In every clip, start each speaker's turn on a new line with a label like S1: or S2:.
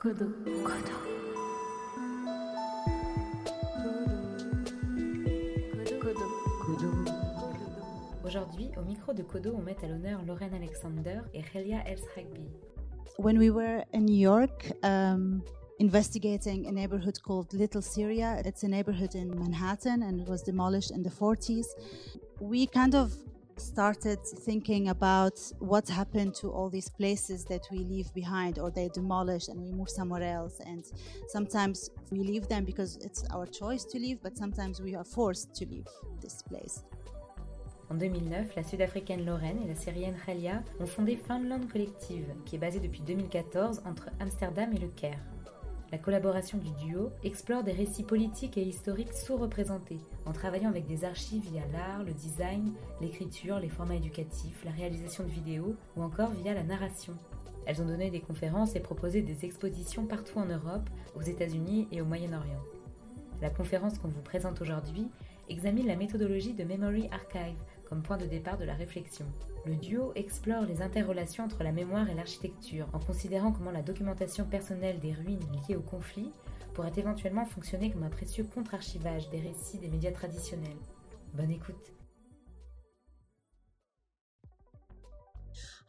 S1: Codo. Codo. Codo. Codo. Aujourd'hui, au micro de Codo, on met à l'honneur Lorraine Alexander et Ghalia Elsrakbi.
S2: When we were in New York, um, investigating a neighborhood called Little Syria. It's a neighborhood in Manhattan and it was demolished in the 40s. We kind of started thinking about what happened to all these places that we leave behind or they demolish and we move somewhere else and sometimes we leave them because it's our choice to leave but sometimes we are forced to leave this place
S1: En 2009, la Sud-Africaine Lorraine et la Syrienne Ghalia ont fondé Foundland Collective, qui est basée depuis 2014 entre Amsterdam et Le Caire. La collaboration du duo explore des récits politiques et historiques sous-représentés, en travaillant avec des archives via l'art, le design, l'écriture, les formats éducatifs, la réalisation de vidéos ou encore via la narration. Elles ont donné des conférences et proposé des expositions partout en Europe, aux États-Unis et au Moyen-Orient. La conférence qu'on vous présente aujourd'hui examine la méthodologie de Memory Archive comme point de départ de la réflexion. Le duo explore les interrelations entre la mémoire et l'architecture en considérant comment la documentation personnelle des ruines liées au conflit pourrait éventuellement fonctionner comme un précieux contre-archivage des récits des médias traditionnels. Bonne écoute.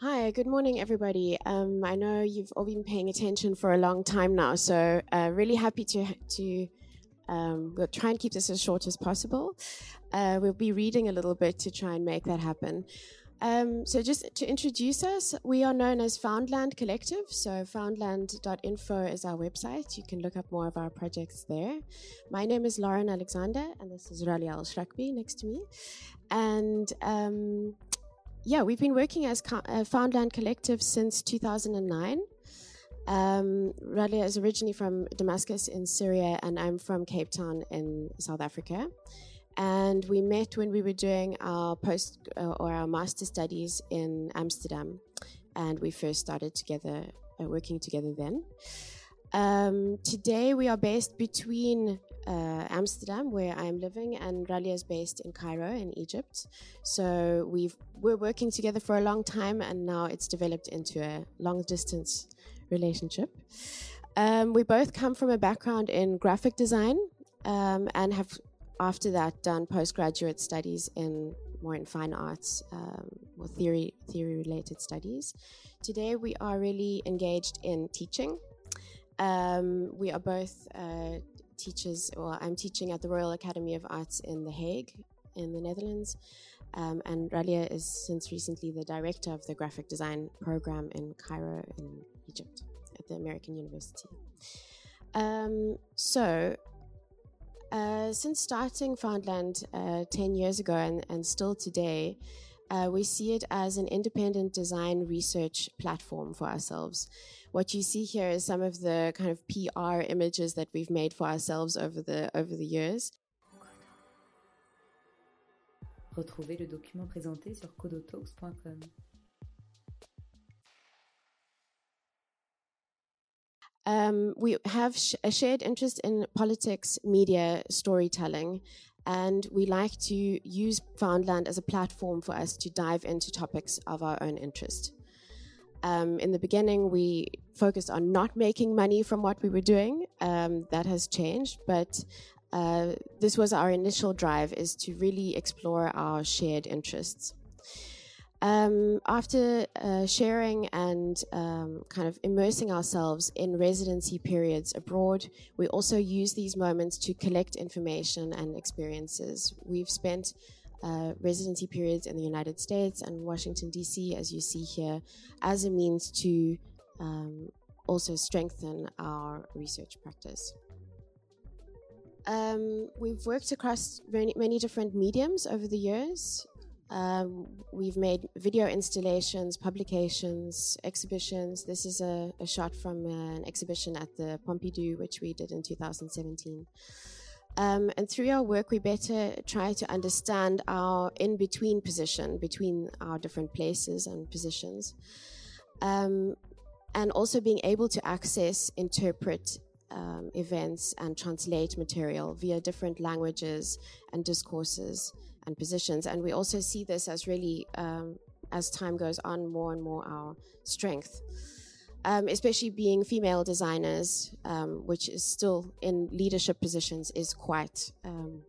S3: Hi, good morning, everybody. Um, I know you've all been paying attention for a long time now, so uh, really happy to to um, try and keep this as short as possible. Uh, we'll be reading a little bit to try and make that happen. Um, so, just to introduce us, we are known as Foundland Collective. So, foundland.info is our website. You can look up more of our projects there. My name is Lauren Alexander, and this is Ghalia Elsrakbi next to me. And um, yeah, we've been working as Co- uh, Foundland Collective since 2009. Um, Ghalia is originally from Damascus in Syria, and I'm from Cape Town in South Africa. And we met when we were doing our post uh, or our master studies in Amsterdam, and we first started together, uh, working together then. Um, today we are based between uh, Amsterdam, where I'm living, and Ghalia is based in Cairo in Egypt. So we've we're working together for a long time, and now it's developed into a long distance relationship. Um, we both come from a background in graphic design um, and have, after that, done postgraduate studies in more in fine arts um, or theory theory related studies. Today, we are really engaged in teaching. Um, we are both uh, teachers, or I'm teaching at the Royal Academy of Arts in The Hague, in the Netherlands. Um, and Ghalia is since recently the director of the graphic design program in Cairo in Egypt at the American University. Um, so, uh, since starting Foundland uh, 10 years ago and, and still today, uh, we see it as an independent design research platform for ourselves. What you see here is some of the kind of PR images that we've made for ourselves over the over the years.
S1: Retrouvez le document présenté sur codotalks.com.
S3: Um, we have sh- a shared interest in politics, media, storytelling, and we like to use Foundland as a platform for us to dive into topics of our own interest. Um, in the beginning, we focused on not making money from what we were doing. Um, that has changed, but uh, this was our initial drive: is to really explore our shared interests. Um, after uh, sharing and um, kind of immersing ourselves in residency periods abroad, we also use these moments to collect information and experiences. We've spent uh, residency periods in the United States and Washington, D.C., as you see here, as a means to um, also strengthen our research practice. Um, we've worked across many, many different mediums over the years. Um, we've made video installations, publications, exhibitions. This is a, a shot from uh, an exhibition at the Pompidou, which we did in 2017. Um, and through our work, we better try to understand our in between position between our different places and positions. Um, and also being able to access, interpret um, events, and translate material via different languages and discourses and positions. And we also see this as really, um, as time goes on, more and more our strength. um, especially being female designers, um, which is still in leadership positions, is quite um,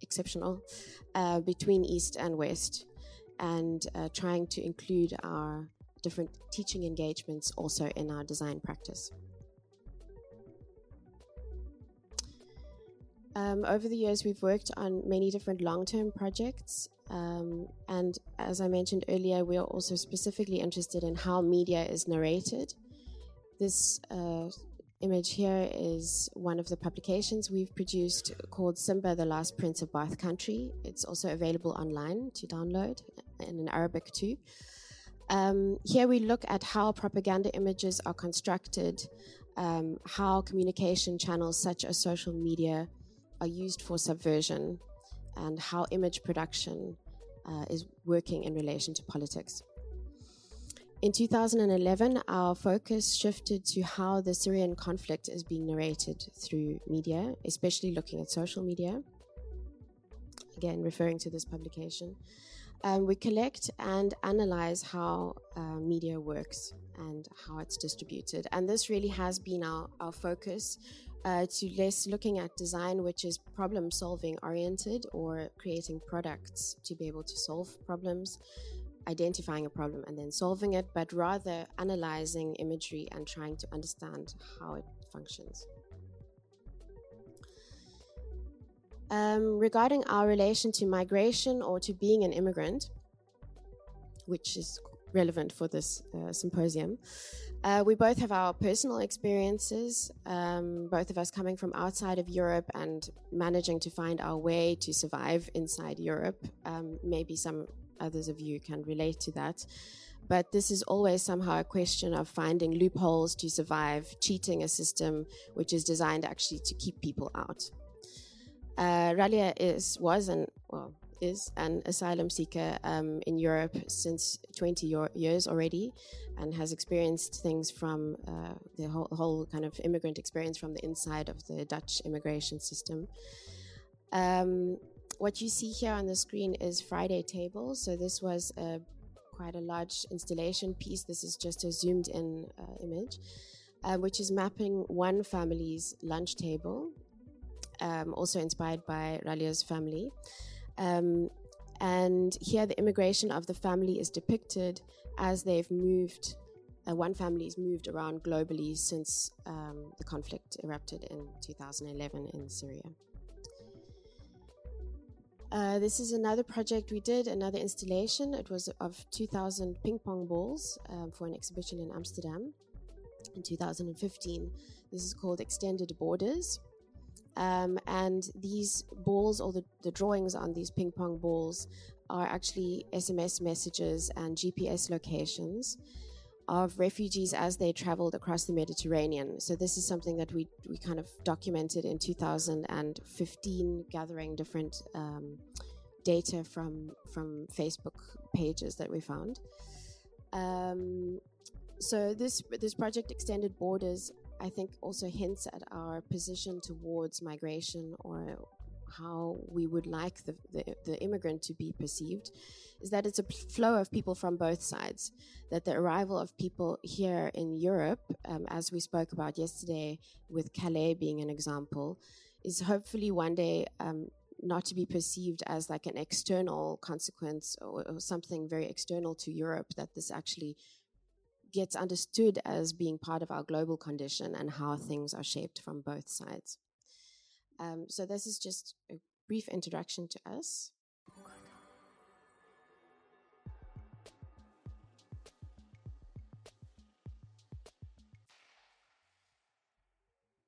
S3: exceptional uh, between East and West, and uh, trying to include our different teaching engagements also in our design practice. Um, over the years, we've worked on many different long term projects. Um, and as I mentioned earlier, we are also specifically interested in how media is narrated. This uh, image here is one of the publications we've produced called Simba, the Last Prince of Baath Country. It's also available online to download and in Arabic too. Um, here we look at how propaganda images are constructed, um, how communication channels such as social media are used for subversion, and how image production uh, is working in relation to politics. In 2011, our focus shifted to how the Syrian conflict is being narrated through media, especially looking at social media. Again, referring to this publication. Um, we collect and analyze how uh, media works and how it's distributed. And this really has been our, our focus uh, to less looking at design, which is problem solving oriented or creating products to be able to solve problems, identifying a problem and then solving it, but rather analyzing imagery and trying to understand how it functions. Um, regarding our relation to migration or to being an immigrant, which is relevant for this uh, symposium, uh, we both have our personal experiences, um, both of us coming from outside of Europe and managing to find our way to survive inside Europe. Um, maybe some others of you can relate to that. But this is always somehow a question of finding loopholes to survive, cheating a system which is designed actually to keep people out. Uh, Ghalia is was and well is an asylum seeker um, in Europe since 20 years already and has experienced things from uh, the whole, whole, kind of immigrant experience from the inside of the Dutch immigration system. Um, what you see here on the screen is Friday Table. So this was a, quite a large installation piece. This is just a zoomed in uh, image, uh, which is mapping one family's lunch table, um, also inspired by Ghalia's family. Um, and here, the immigration of the family is depicted as they've moved. Uh, one family's moved around globally since um, the conflict erupted in 2011 in Syria. Uh, this is another project we did, another installation. It was of 2,000 ping pong balls um, for an exhibition in Amsterdam in 2015. This is called Extended Borders. Um, and these balls, or the, the drawings on these ping pong balls, are actually SMS messages and GPS locations of refugees as they traveled across the Mediterranean. So this is something that we we kind of documented in 2015, gathering different um, data from from Facebook pages that we found. Um, so this this project extended borders I think also hints at our position towards migration or how we would like the, the, the, immigrant to be perceived is that it's a flow of people from both sides. That the arrival of people here in Europe, um, as we spoke about yesterday, with Calais being an example, is hopefully one day um, not to be perceived as like an external consequence or, or something very external to Europe, that this actually gets understood as being part of our global condition and how things are shaped from both sides. Um, so, this is just a brief introduction to us.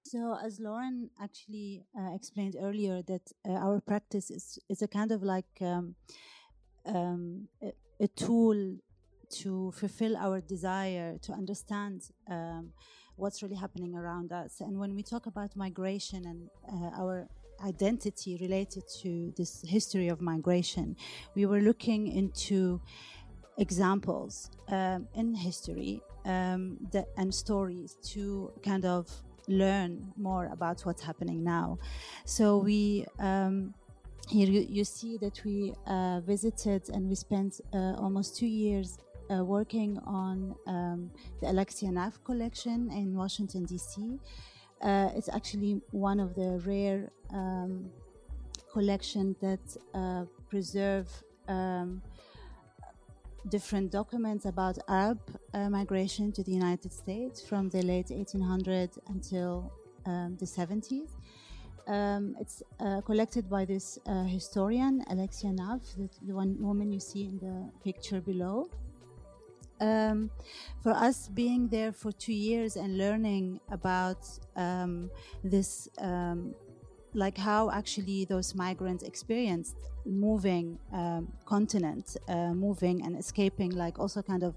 S2: So, as Lauren actually uh, explained earlier, that uh, our practice is, is a kind of like um, um, a, a, tool to fulfill our desire to understand um, what's really happening around us. And when we talk about migration and uh, our identity related to this history of migration, we were looking into examples um, in history um, that, and stories to kind of learn more about what's happening now. So we um, here you, you, see that we uh, visited and we spent uh, almost two years uh, working on um, the Alixa Naff collection in Washington, D.C. Uh, it's actually one of the rare um, collections that uh, preserve um, different documents about Arab uh, migration to the United States from the late 1800s until um, the 70s. Um, it's uh, collected by this uh, historian, Alixa Naff, the, the, one woman you see in the picture below. Um, for us being there for two years and learning about um, this um, like how actually those migrants experienced moving um, continent, uh, moving and escaping, like also kind of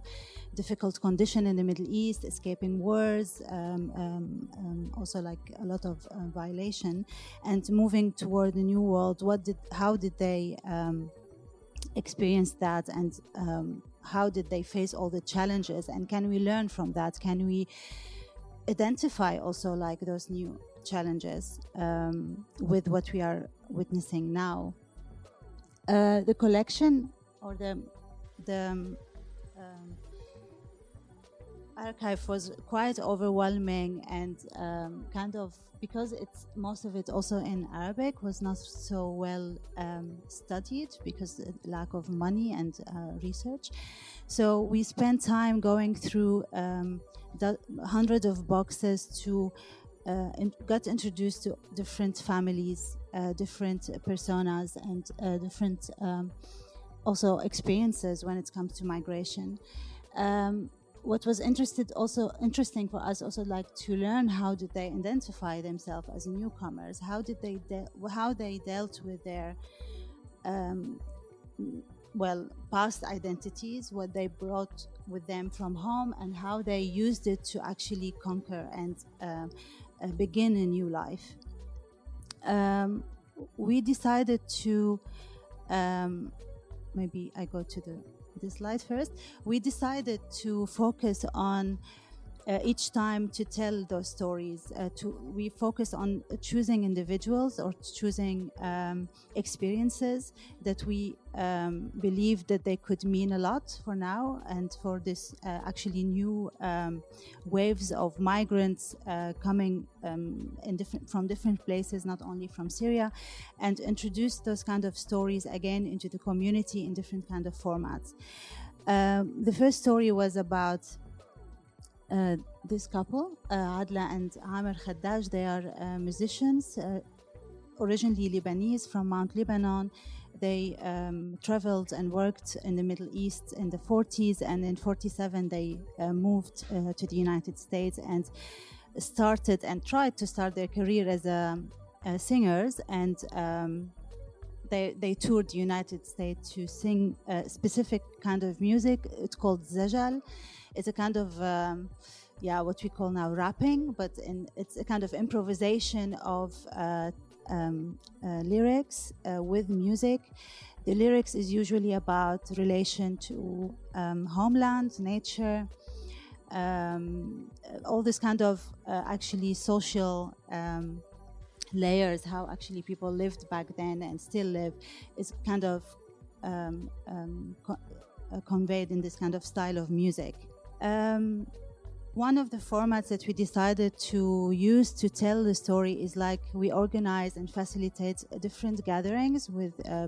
S2: difficult condition in the Middle East, escaping wars, um, um, also like a lot of uh, violation, and moving toward the new world. What did, how did they experience that, and um, how did they face all the challenges? And can we learn from that? Can we identify also like those new challenges um, with what we are witnessing now. Uh, the collection or the the um, archive was quite overwhelming and um, kind of because it's most of it also in Arabic was not so well um, studied because lack of money and uh, research. So we spent time going through um, hundreds of boxes to uh, got introduced to different families, uh, different personas, and uh, different um, also experiences when it comes to migration. Um, what was interested also interesting for us also like to learn how did they identify themselves as newcomers how did they how they dealt with their um, well past identities what they brought with them from home and how they used it to actually conquer and uh, uh, begin a new life. Um, we decided to um, maybe I go to the the slide first. We decided to focus on uh, each time to tell those stories. Uh, to we focus on choosing individuals or choosing um, experiences that we um, believe that they could mean a lot for now and for this uh, actually new um, waves of migrants uh, coming um, in different from different places, not only from Syria, and introduce those kind of stories again into the community in different kind of formats. Um, the first story was about uh, this couple, uh, Adla and Amir Khaddaj, they are uh, musicians, uh, originally Lebanese from Mount Lebanon. They um, traveled and worked in the Middle East in the 40s, and in 47 they uh, moved uh, to the United States and started and tried to start their career as a, singers and. Um, they, they toured the United States to sing a specific kind of music. It's called Zajal it's a kind of um, yeah what we call now rapping, but in, it's a kind of improvisation of uh, um, uh, lyrics uh, with music. The lyrics is usually about relation to um, homeland, nature, um, all this kind of uh, actually social um, layers, how actually people lived back then and still live, is kind of um, um, co- uh, conveyed in this kind of style of music. Um, one of the formats that we decided to use to tell the story is like we organize and facilitate different gatherings with uh,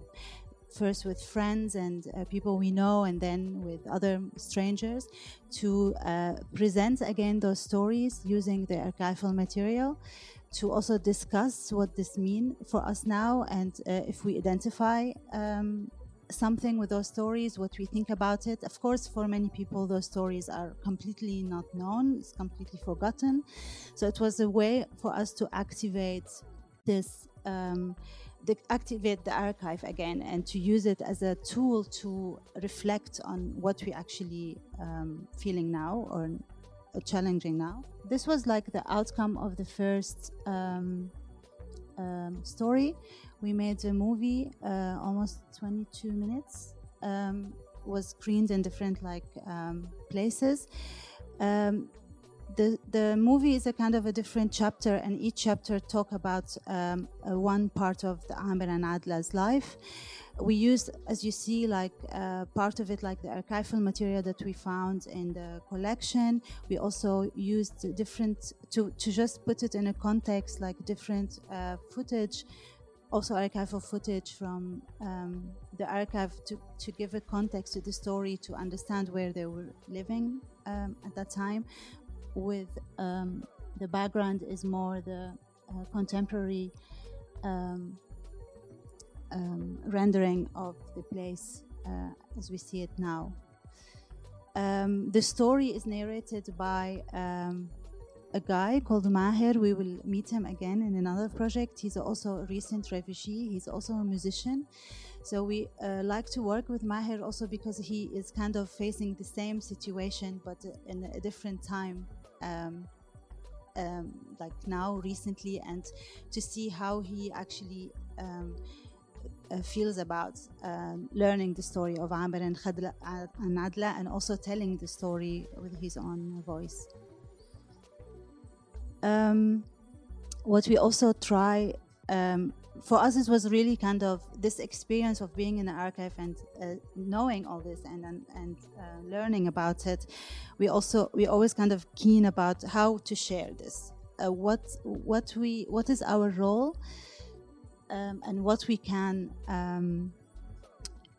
S2: first with friends and uh, people we know and then with other strangers to uh, present again those stories using the archival material to also discuss what this mean for us now and uh, if we identify um, something with those stories, what we think about it. Of course, for many people, those stories are completely not known, it's completely forgotten. So it was a way for us to activate this. Um, the, activate the archive again and to use it as a tool to reflect on what we're actually um, feeling now or challenging now. This was like the outcome of the first um, um, story we made a movie, uh, almost 22 minutes, um, was screened in different like um, places. Um, the the movie is a kind of a different chapter, and each chapter talk about um, uh, one part of the Amir and Adla's life. We used, as you see, like uh, part of it, like the archival material that we found in the collection. We also used different to to just put it in a context, like different uh, footage also archival footage from um, the archive to, to give a context to the story to understand where they were living um, at that time with um, the background is more the uh, contemporary um, um, rendering of the place uh, as we see it now. Um, the story is narrated by um, a guy called Maher. We will meet him again in another project. He's also a recent refugee. He's also a musician. So we uh, like to work with Maher also because he is kind of facing the same situation but in a different time um, um, like now recently and to see how he actually um, uh, feels about um, learning the story of Amr and, Khadla, uh, and Adla and also telling the story with his own voice. Um, what we also try um, for us it was really kind of this experience of being in the archive and uh, knowing all this and and, and uh, learning about it. We also we always kind of keen about how to share this. Uh, what what we what is our role um, and what we can um,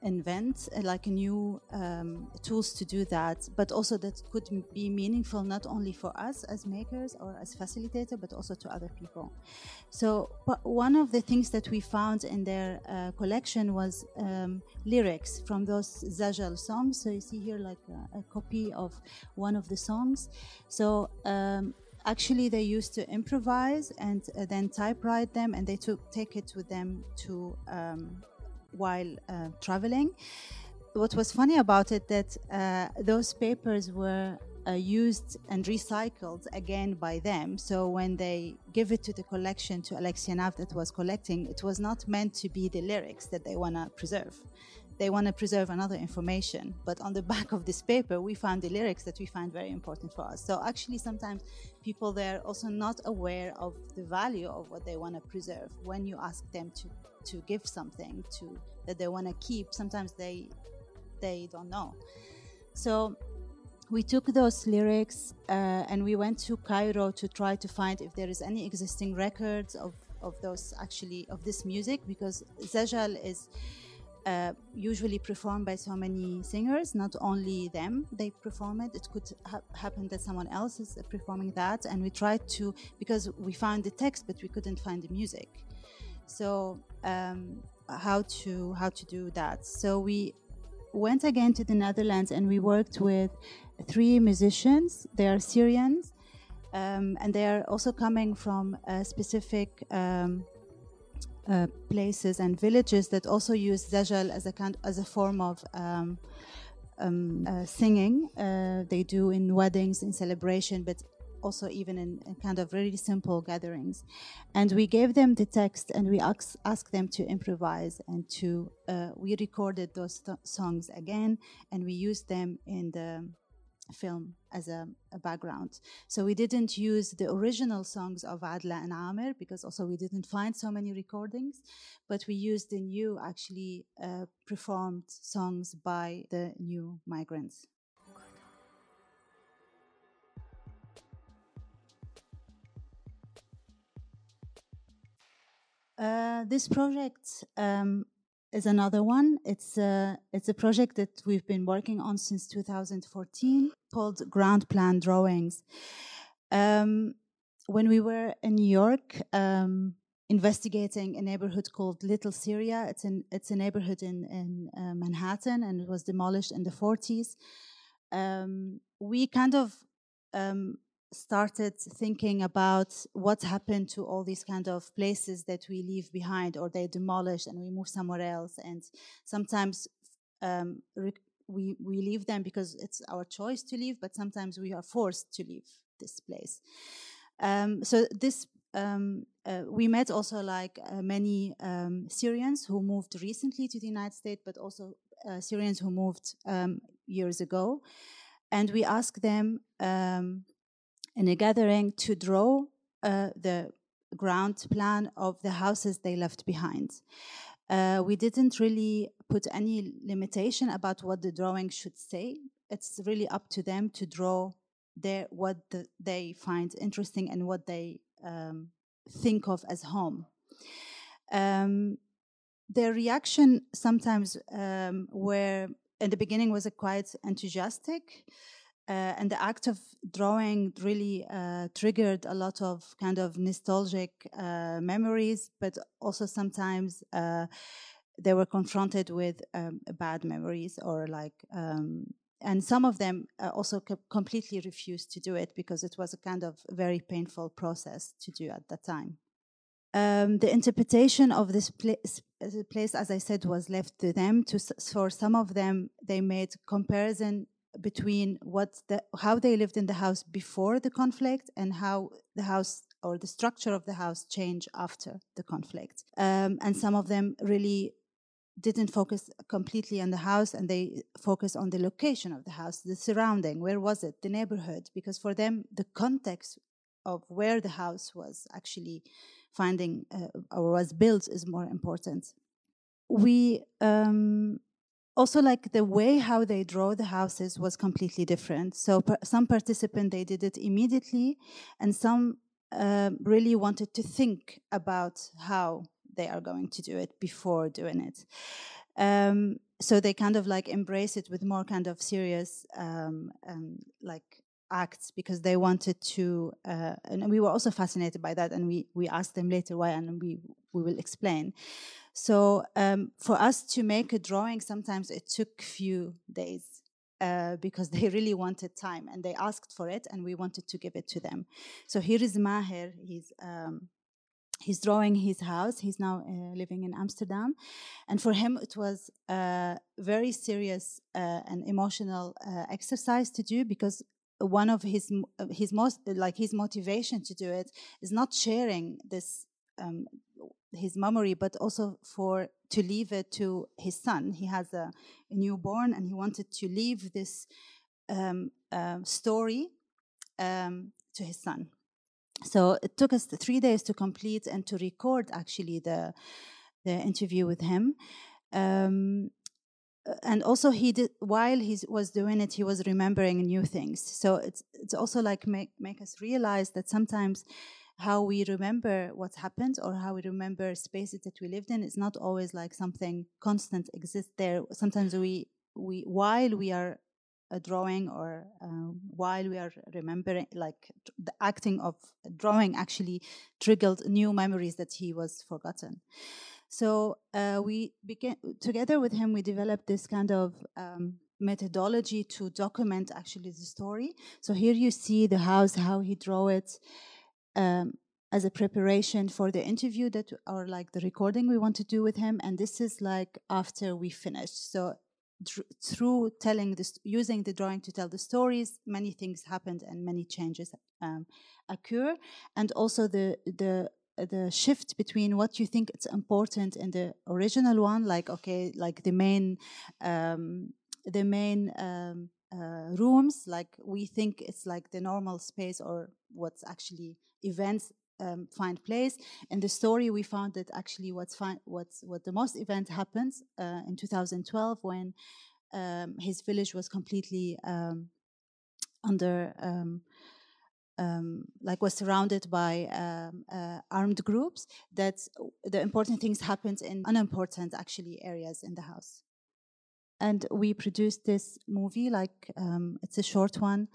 S2: invent uh, like new um, tools to do that. But also that could be meaningful not only for us as makers or as facilitator but also to other people. So one of the things that we found in their uh, collection was um, lyrics from those zajal songs. So you see here like a, a copy of one of the songs. So um, actually they used to improvise and uh, then typewrite them and they took take it with them to um, while uh, traveling. What was funny about it that uh, those papers were uh, used and recycled again by them. So when they give it to the collection to Alixa Naff that was collecting, it was not meant to be the lyrics that they want to preserve. They want to preserve another information. But on the back of this paper, we found the lyrics that we find very important for us. So actually, sometimes people they're also not aware of the value of what they want to preserve when you ask them to to give something to that they want to keep sometimes they they don't know so we took those lyrics uh, and we went to cairo to try to find if there is any existing records of of those actually of this music because zajal is uh, usually performed by so many singers, not only them, they perform it. It could ha- happen that someone else is performing that. And we tried to, because we found the text, but we couldn't find the music. So um, how to how to do that? So we went again to the Netherlands and we worked with three musicians. They are Syrians, um, and they are also coming from a specific um, uh, places and villages that also use zajal as a kind as a form of um, um, uh, singing. Uh, they do in weddings, in celebration, but also even in, in, kind of really simple gatherings. And we gave them the text and we asked, asked them to improvise and to, uh, we recorded those th- songs again and we used them in the film as a, a, background. So we didn't use the original songs of Adla and Amir because also we didn't find so many recordings, but we used the new actually uh, performed songs by the new migrants. Uh, this project um, is another one. It's a, it's a project that we've been working on since 2014 called Ground Plan Drawings. Um, when we were in New York, um, investigating a neighborhood called Little Syria. It's an it's a neighborhood in in uh, Manhattan, and it was demolished in the 40s. Um, we kind of um, started thinking about what happened to all these kind of places that we leave behind or they demolish and we move somewhere else. And sometimes um, we we leave them because it's our choice to leave but sometimes we are forced to leave this place. Um, so this um, uh, we met also like uh, many um, Syrians who moved recently to the United States, but also uh, Syrians who moved um, years ago, and we asked them um, in a gathering to draw uh, the ground plan of the houses they left behind. Uh, we didn't really put any limitation about what the drawing should say. It's really up to them to draw their what the, they find interesting and what they um, think of as home. Um, their reaction sometimes um, were in the beginning was quite enthusiastic. Uh, and the act of drawing really uh, triggered a lot of kind of nostalgic uh, memories, but also sometimes uh, they were confronted with um, bad memories or like, um, and some of them uh, also completely refused to do it because it was a kind of very painful process to do at that time. Um, the interpretation of this place, place, as I said, was left to them. To, for some of them, they made comparison between what the, how they lived in the house before the conflict and how the house or the structure of the house changed after the conflict. Um, and some of them really didn't focus completely on the house and they focus on the location of the house, the surrounding, where was it, the neighborhood, because for them the context of where the house was actually finding uh, or was built is more important. We um, also like the way how they draw the houses was completely different. So per, some participant they did it immediately and some uh, really wanted to think about how they are going to do it before doing it. Um, so they kind of like embrace it with more kind of serious um, um, like acts because they wanted to uh, and we were also fascinated by that and we we asked them later why and we we will explain so um, for us to make a drawing, sometimes it took few days uh, because they really wanted time and they asked for it, and we wanted to give it to them. So here is Maher. He's um, he's drawing his house. He's now uh, living in Amsterdam, and for him it was a very serious uh, and emotional uh, exercise to do because one of his his most like his motivation to do it is not sharing this um, his memory, but also for to leave it to his son. He has a, a newborn, and he wanted to leave this um, uh, story um, to his son. So it took us three days to complete and to record actually the the interview with him. Um, and also he did while he was doing it he was remembering new things so it's it's also like make make us realize that sometimes how we remember what's happened or how we remember spaces that we lived in is not always like something constant exists there. Sometimes we we while we are a drawing or uh, while we are remembering like the acting of drawing actually triggered new memories that he was forgotten so uh, we began together with him we developed this kind of um, methodology to document actually the story so here you see the house how he drew it um, as a preparation for the interview that or like the recording we want to do with him and this is like after we finished. So through telling this using the drawing to tell the stories many things happened and many changes um, occur. And also the the the shift between what you think it's important in the original one like okay like the main um, the main um, uh, rooms like we think it's like the normal space or what's actually events um, find place. In the story, we found that actually what's fi- what's what the most event happens uh, in 2012 when um, his village was completely um, under. Um, um, like was surrounded by um, uh, armed groups that the important things happened in unimportant actually areas in the house and we produced this movie like it's a short one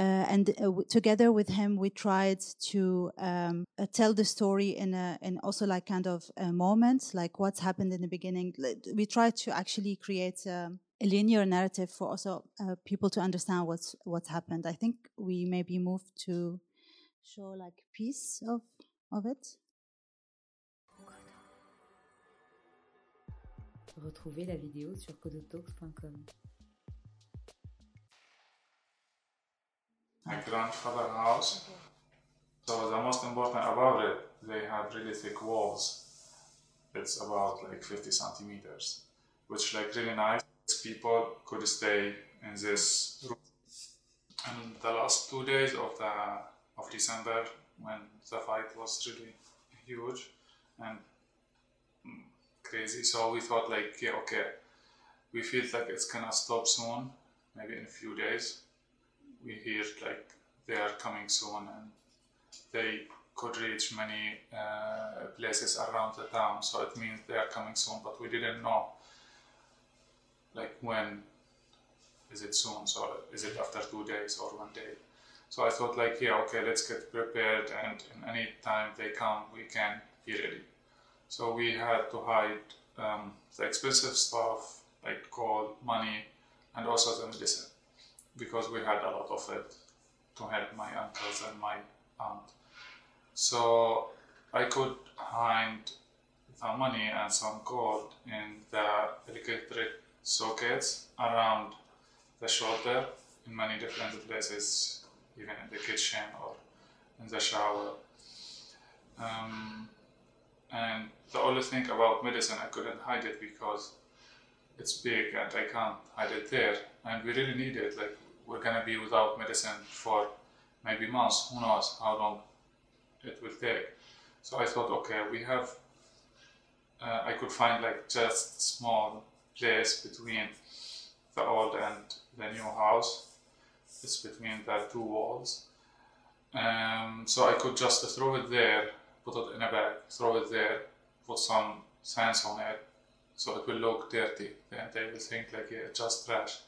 S2: and uh, together with him, we tried to um, uh, tell the story in a, in also like kind of a moment, like what's happened in the beginning. We tried to actually create um, a linear narrative for also uh, people to understand what's what's happened. I think we maybe moved to show like piece of of it.
S1: Retrouvez la vidéo sur codotalks.com.
S4: my grandfather house. So the most important about it, they had really thick walls. It's about like 50 centimeters, which like really nice. People could stay in this room. and the last two days of the of December when the fight was really huge and crazy. So we thought like, yeah, okay, we feel like it's gonna stop soon, maybe in a few days. We hear like they are coming soon and they could reach many uh, places around the town. So it means they are coming soon, but we didn't know like when is it soon? So is it after two days or one day? So I thought like, yeah, okay, let's get prepared and in any time they come, we can be ready. So we had to hide um, the expensive stuff like gold, money, and also the medicine because we had a lot of it to help my uncles and my aunt. So I could hide the money and some gold in the electric sockets around the shoulder in many different places, even in the kitchen or in the shower. Um, and the only thing about medicine, I couldn't hide it because it's big and I can't hide it there. And we really need it. Like we're gonna be without medicine for maybe months. Who knows how long it will take. So I thought, okay, we have. Uh, I could find like just small place between the old and the new house. It's between the two walls. Um, so I could just throw it there, put it in a bag, throw it there, put some sands on it, so it will look dirty. And they will think like yeah, it's just trash.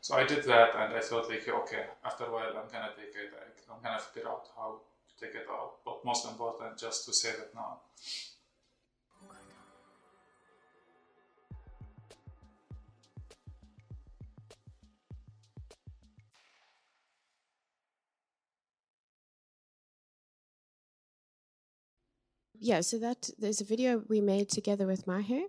S4: So I did that, and I thought like okay, after a while I'm gonna take it. I'm gonna figure out how to take it out. But most important, just to save it now.
S3: Yeah, so that there's a video we made together with Maher.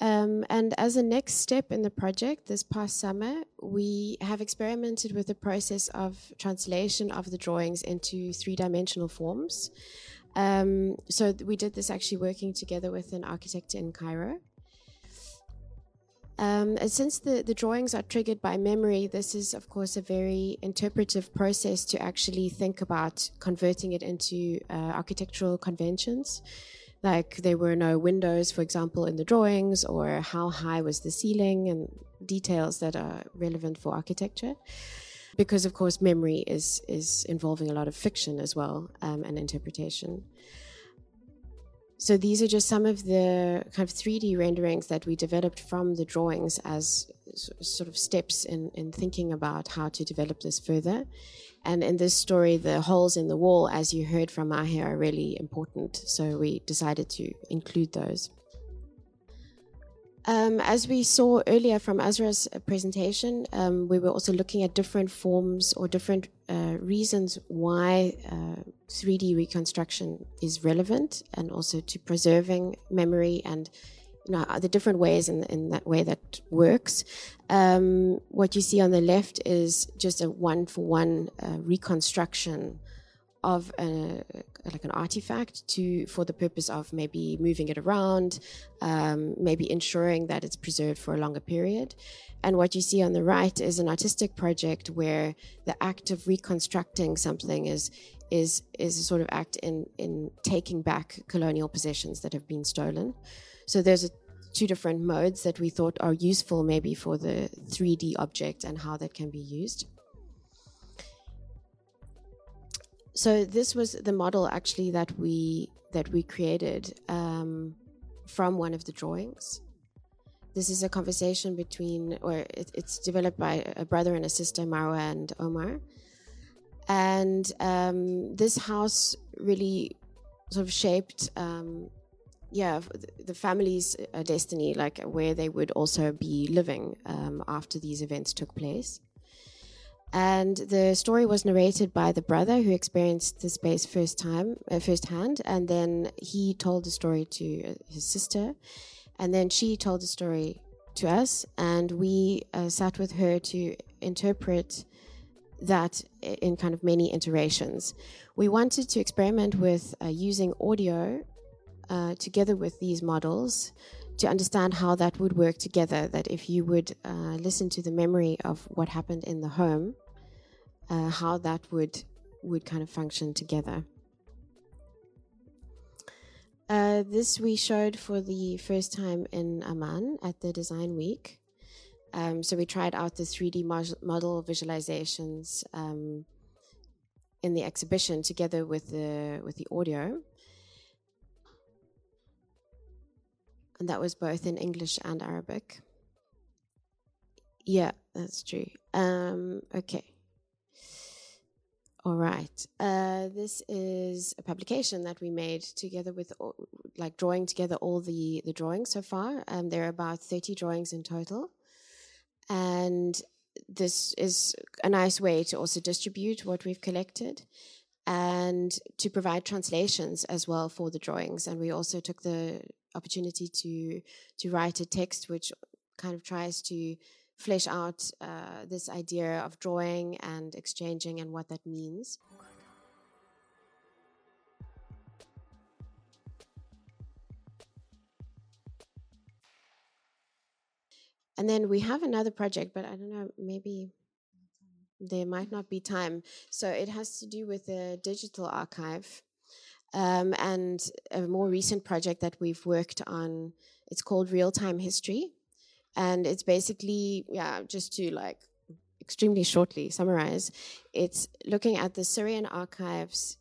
S3: Um, and as a next step in the project, this past summer, we have experimented with the process of translation of the drawings into three dimensional forms. Um, so we did this actually working together with an architect in Cairo. Um, and since the, the drawings are triggered by memory, this is, of course, a very interpretive process to actually think about converting it into uh, architectural conventions. Like there were no windows, for example, in the drawings, or how high was the ceiling, and details that are relevant for architecture. Because, of course, memory is, is involving a lot of fiction as well um, and interpretation. So these are just some of the kind of 3D renderings that we developed from the drawings as sort of steps in, in thinking about how to develop this further. And in this story, the holes in the wall, as you heard from Maher, are really important. So we decided to include those. Um, as we saw earlier from Azra's presentation, um, we were also looking at different forms or different uh, reasons why uh, 3D reconstruction is relevant and also to preserving memory and you know, the different ways in, in that way that works. Um, what you see on the left is just a one for one uh, reconstruction of a, like an artifact to for the purpose of maybe moving it around, um, maybe ensuring that it's preserved for a longer period. And what you see on the right is an artistic project where the act of reconstructing something is is is a sort of act in in taking back colonial possessions that have been stolen. So there's a, two different modes that we thought are useful maybe for the 3D object and how that can be used. So this was the model actually that we that we created um, from one of the drawings. This is a conversation between, or it, it's developed by a brother and a sister, Marwa and Omar. And um, this house really sort of shaped, um, yeah, the family's uh, destiny, like where they would also be living um, after these events took place. And the story was narrated by the brother who experienced the space first time, uh, firsthand, and then he told the story to his sister, and then she told the story to us, and we uh, sat with her to interpret that in kind of many iterations. We wanted to experiment with uh, using audio uh, together with these models to understand how that would work together. That if you would uh, listen to the memory of what happened in the home, uh, how that would would kind of function together. Uh, this we showed for the first time in Amman at the Design Week. Um, so we tried out the 3D model visualizations um, in the exhibition together with the with the audio, and that was both in English and Arabic. Yeah, that's true. Um, okay. All right. Uh, this is a publication that we made together with, like, drawing together all the the drawings so far. Um, there are about thirty drawings in total, and this is a nice way to also distribute what we've collected and to provide translations as well for the drawings. And we also took the opportunity to to write a text which kind of tries to flesh out uh, this idea of drawing and exchanging and what that means. And then we have another project, but I don't know, maybe there might not be time. So it has to do with the digital archive. Um, and a more recent project that we've worked on, it's called Real Time History and it's basically yeah just to like extremely shortly summarize it's looking at the syrian archives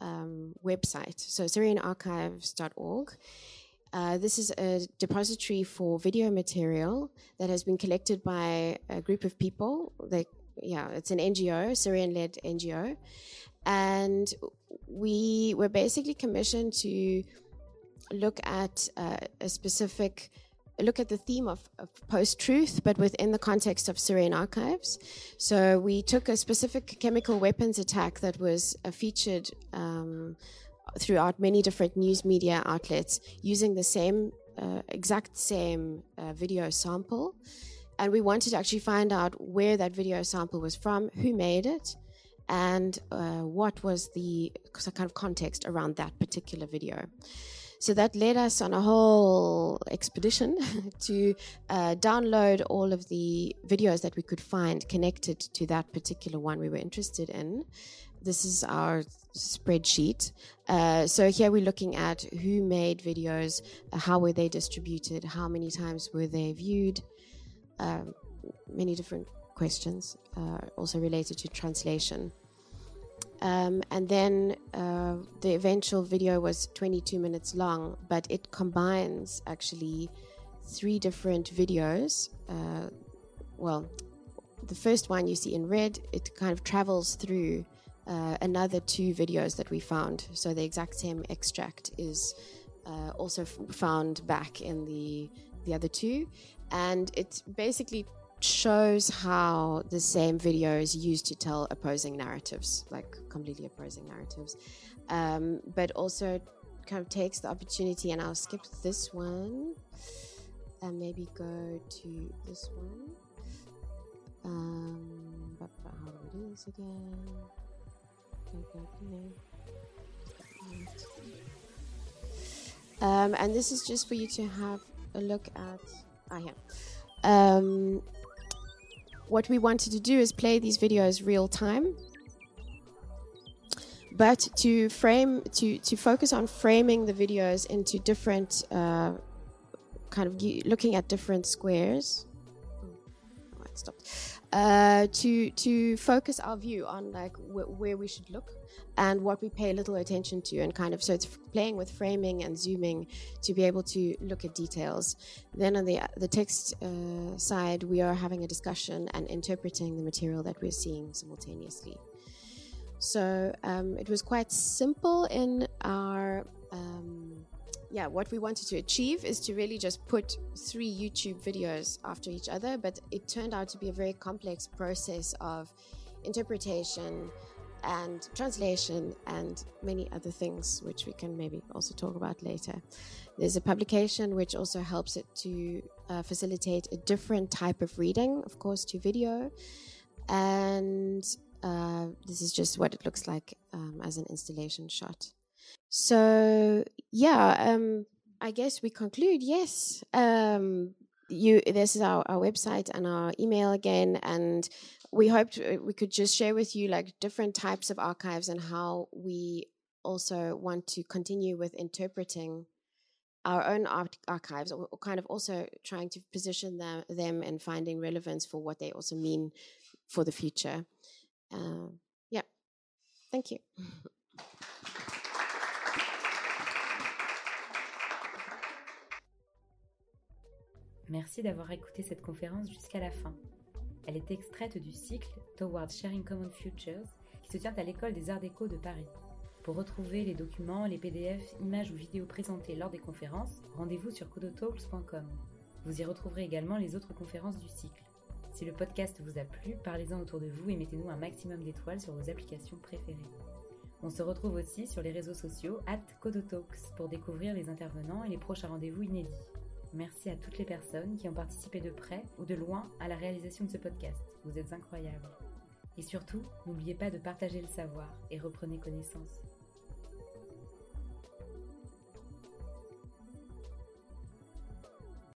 S3: um, website. So syrianarchives.org uh, this is a depository for video material that has been collected by a group of people. They yeah it's an ngo syrian-led ngo and we were basically commissioned to look at uh, a specific look at the theme of, of post truth, but within the context of Syrian archives. So we took a specific chemical weapons attack that was uh, featured um, throughout many different news media outlets using the same, uh, exact same uh, video sample. And we wanted to actually find out where that video sample was from, who made it, and uh, what was the kind of context around that particular video. So that led us on a whole expedition to uh, download all of the videos that we could find connected to that particular one we were interested in. This is our spreadsheet. Uh, so here we're looking at who made videos, uh, how were they distributed, how many times were they viewed, um, many different questions, uh, also related to translation. Um, and then uh, the eventual video was 22 minutes long, but it combines actually three different videos. Uh, well, the first one you see in red, it kind of travels through uh, another two videos that we found. So the exact same extract is uh, also found back in the the other two, and it basically shows how the same video is used to tell opposing narratives, like completely opposing narratives, um, but also kind of takes the opportunity, and I'll skip this one and maybe go to this one. Um, but, how do we do this again? Um, and this is just for you to have a look at. Ah, yeah. Um, what we wanted to do is play these videos real time but to frame to to focus on framing the videos into different uh, kind of looking at different squares stopped uh, to to focus our view on like wh- where we should look and what we pay little attention to and kind of so it's playing with framing and zooming to be able to look at details. Then on the the text uh, side we are having a discussion and interpreting the material that we're seeing simultaneously. So um, it was quite simple in our um, yeah, what we wanted to achieve is to really just put three YouTube videos after each other, but it turned out to be a very complex process of interpretation and translation and many other things, which we can maybe also talk about later. There's a publication which also helps it to uh, facilitate a different type of reading, of course, to video. And uh, this is just what it looks like um, as an installation shot. So yeah, um, I guess we conclude. Yes, um, you this is our, our website and our email again and we hoped uh, we could just share with you like different types of archives and how we also want to continue with interpreting our own archives or, kind of also trying to position them, them and finding relevance for what they also mean for the future uh, yeah thank you
S1: Merci d'avoir écouté cette conférence jusqu'à la fin. Elle est extraite du cycle Towards Sharing Common Futures qui se tient à l'école des Arts Déco de Paris. Pour retrouver les documents, les PDF, images ou vidéos présentés lors des conférences, rendez-vous sur codotalks.com. Vous y retrouverez également les autres conférences du cycle. Si le podcast vous a plu, parlez-en autour de vous et mettez-nous un maximum d'étoiles sur vos applications préférées. On se retrouve aussi sur les réseaux sociaux at Codotalks pour découvrir les intervenants et les prochains rendez-vous inédits. Merci à toutes les personnes qui ont participé de près ou de loin à la réalisation de ce podcast. Vous êtes incroyables. Et surtout, n'oubliez pas de partager le savoir et reprenez connaissance.